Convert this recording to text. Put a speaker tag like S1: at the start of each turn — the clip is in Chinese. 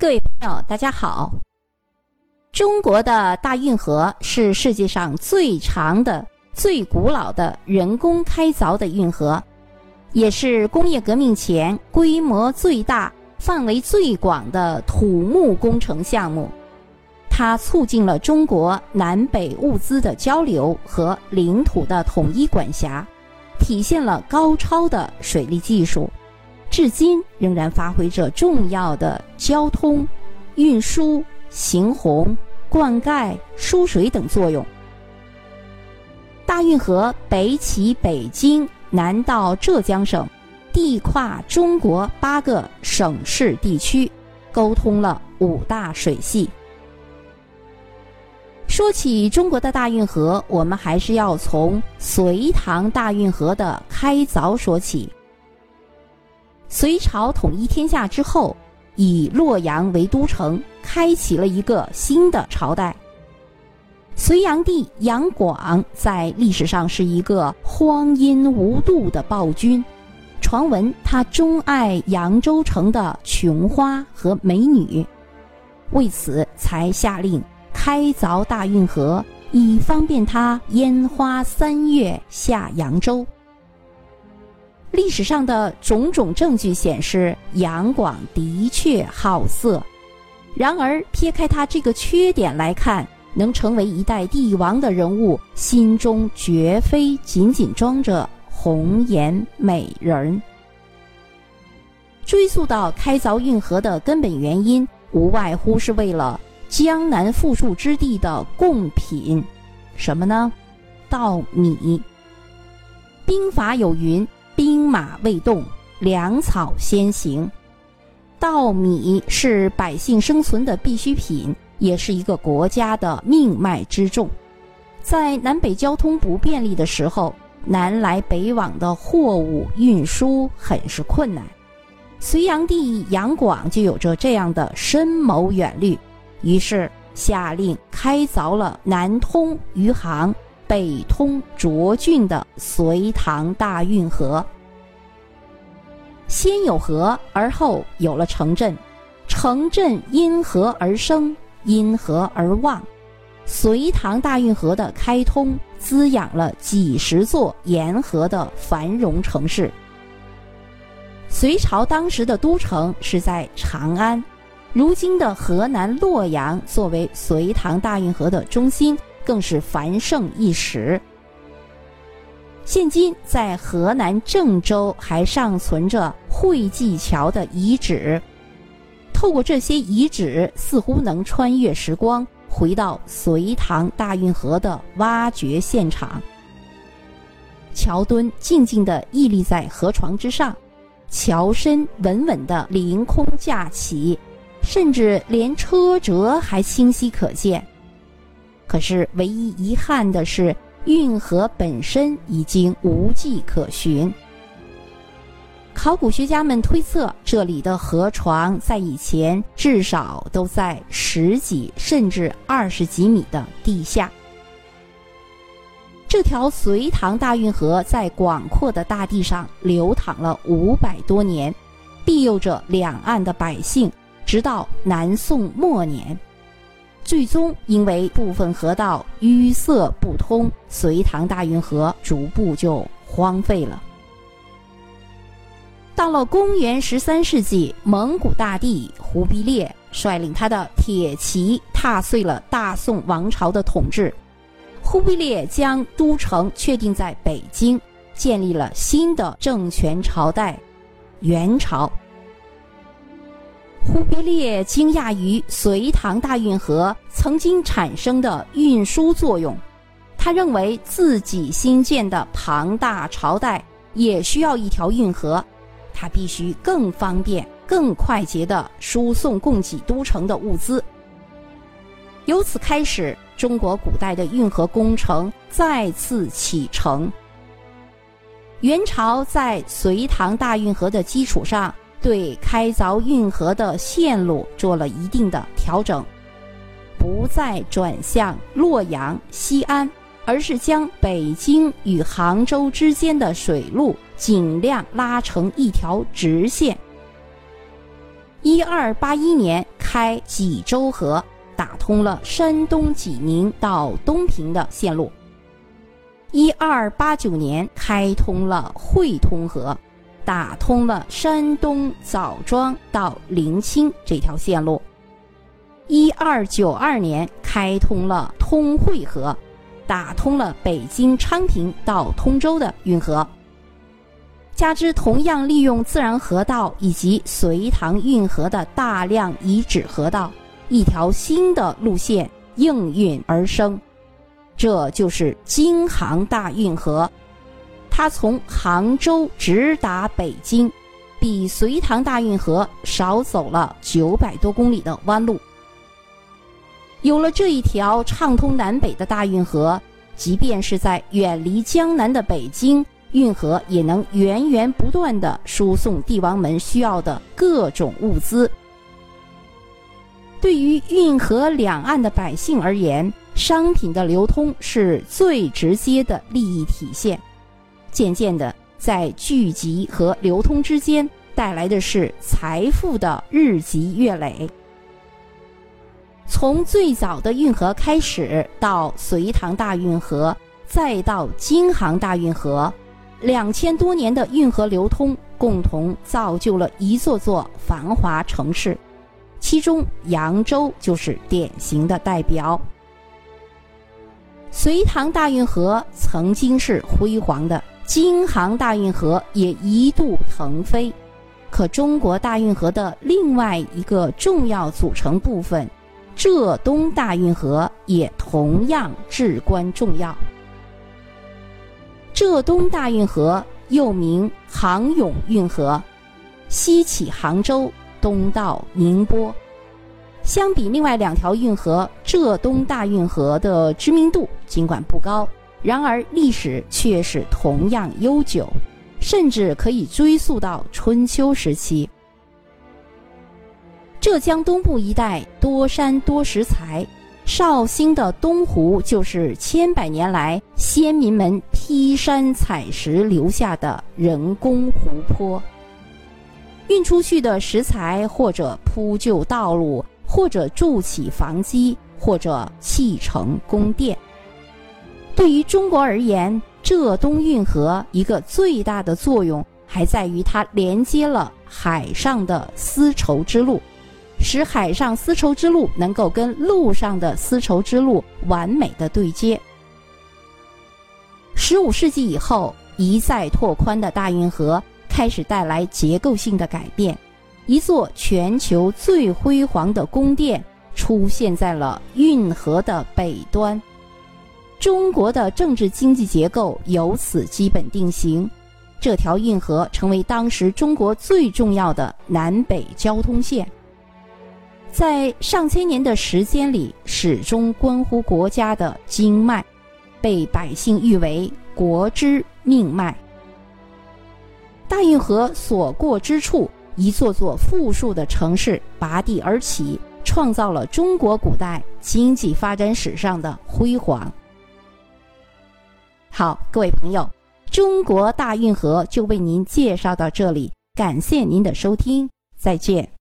S1: 各位朋友，大家好。中国的大运河是世界上最长的、最古老的人工开凿的运河，也是工业革命前规模最大、范围最广的土木工程项目。它促进了中国南北物资的交流和领土的统一管辖，体现了高超的水利技术。至今仍然发挥着重要的交通、运输、行洪、灌溉、输水等作用。大运河北起北京，南到浙江省，地跨中国八个省市地区，沟通了五大水系。说起中国的大运河，我们还是要从隋唐大运河的开凿说起。隋朝统一天下之后，以洛阳为都城，开启了一个新的朝代。隋炀帝杨广在历史上是一个荒淫无度的暴君，传闻他钟爱扬州城的琼花和美女，为此才下令开凿大运河，以方便他烟花三月下扬州。历史上的种种证据显示，杨广的确好色。然而，撇开他这个缺点来看，能成为一代帝王的人物，心中绝非仅仅装着红颜美人。追溯到开凿运河的根本原因，无外乎是为了江南富庶之地的贡品，什么呢？稻米。兵法有云。马未动，粮草先行。稻米是百姓生存的必需品，也是一个国家的命脉之重。在南北交通不便利的时候，南来北往的货物运输很是困难。隋炀帝杨广就有着这样的深谋远虑，于是下令开凿了南通余杭。北通涿郡的隋唐大运河，先有河，而后有了城镇，城镇因河而生，因河而旺。隋唐大运河的开通，滋养了几十座沿河的繁荣城市。隋朝当时的都城是在长安，如今的河南洛阳作为隋唐大运河的中心。更是繁盛一时。现今在河南郑州还尚存着会稽桥的遗址，透过这些遗址，似乎能穿越时光，回到隋唐大运河的挖掘现场。桥墩静静地屹立在河床之上，桥身稳稳地凌空架起，甚至连车辙还清晰可见。可是，唯一遗憾的是，运河本身已经无迹可寻。考古学家们推测，这里的河床在以前至少都在十几甚至二十几米的地下。这条隋唐大运河在广阔的大地上流淌了五百多年，庇佑着两岸的百姓，直到南宋末年。最终因为部分河道淤塞不通，隋唐大运河逐步就荒废了。到了公元十三世纪，蒙古大帝忽必烈率领他的铁骑踏碎了大宋王朝的统治。忽必烈将都城确定在北京，建立了新的政权朝代——元朝。忽必烈惊讶于隋唐大运河曾经产生的运输作用，他认为自己新建的庞大朝代也需要一条运河，它必须更方便、更快捷地输送供给都城的物资。由此开始，中国古代的运河工程再次启程。元朝在隋唐大运河的基础上。对开凿运河的线路做了一定的调整，不再转向洛阳、西安，而是将北京与杭州之间的水路尽量拉成一条直线。一二八一年，开济州河，打通了山东济宁到东平的线路。一二八九年开通了会通河，打通了山东枣庄到临清这条线路。一二九二年开通了通惠河，打通了北京昌平到通州的运河。加之同样利用自然河道以及隋唐运河的大量遗址河道，一条新的路线应运而生。这就是京杭大运河，它从杭州直达北京，比隋唐大运河少走了九百多公里的弯路。有了这一条畅通南北的大运河，即便是在远离江南的北京，运河也能源源不断的输送帝王们需要的各种物资。对于运河两岸的百姓而言，商品的流通是最直接的利益体现，渐渐的，在聚集和流通之间带来的是财富的日积月累。从最早的运河开始，到隋唐大运河，再到京杭大运河，两千多年的运河流通，共同造就了一座座繁华城市，其中扬州就是典型的代表。隋唐大运河曾经是辉煌的，京杭大运河也一度腾飞。可中国大运河的另外一个重要组成部分——浙东大运河也同样至关重要。浙东大运河又名杭甬运河，西起杭州，东到宁波。相比另外两条运河，浙东大运河的知名度尽管不高，然而历史却是同样悠久，甚至可以追溯到春秋时期。浙江东部一带多山多石材，绍兴的东湖就是千百年来先民们劈山采石留下的人工湖泊。运出去的石材或者铺就道路。或者筑起房基，或者砌成宫殿。对于中国而言，浙东运河一个最大的作用，还在于它连接了海上的丝绸之路，使海上丝绸之路能够跟陆上的丝绸之路完美的对接。十五世纪以后，一再拓宽的大运河开始带来结构性的改变。一座全球最辉煌的宫殿出现在了运河的北端，中国的政治经济结构由此基本定型。这条运河成为当时中国最重要的南北交通线，在上千年的时间里，始终关乎国家的经脉，被百姓誉为国之命脉。大运河所过之处。一座座富庶的城市拔地而起，创造了中国古代经济发展史上的辉煌。好，各位朋友，中国大运河就为您介绍到这里，感谢您的收听，再见。